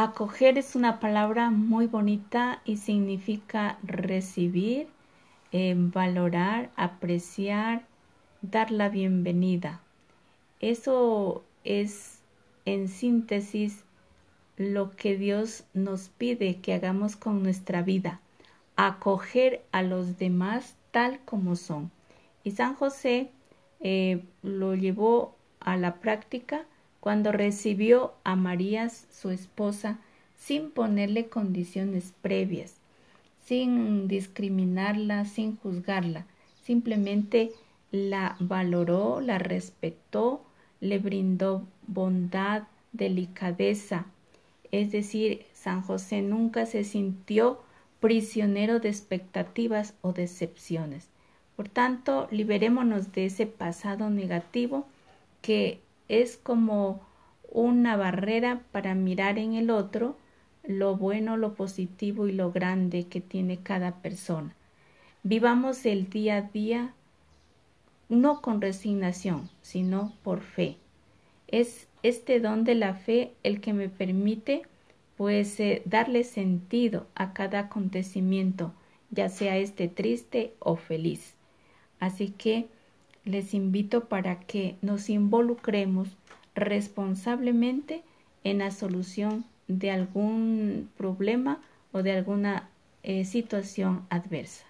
Acoger es una palabra muy bonita y significa recibir, eh, valorar, apreciar, dar la bienvenida. Eso es en síntesis lo que Dios nos pide que hagamos con nuestra vida, acoger a los demás tal como son. Y San José eh, lo llevó a la práctica cuando recibió a María, su esposa, sin ponerle condiciones previas, sin discriminarla, sin juzgarla, simplemente la valoró, la respetó, le brindó bondad, delicadeza. Es decir, San José nunca se sintió prisionero de expectativas o decepciones. Por tanto, liberémonos de ese pasado negativo que es como una barrera para mirar en el otro lo bueno, lo positivo y lo grande que tiene cada persona. Vivamos el día a día no con resignación, sino por fe. Es este don de la fe el que me permite pues eh, darle sentido a cada acontecimiento, ya sea este triste o feliz. Así que les invito para que nos involucremos responsablemente en la solución de algún problema o de alguna eh, situación adversa.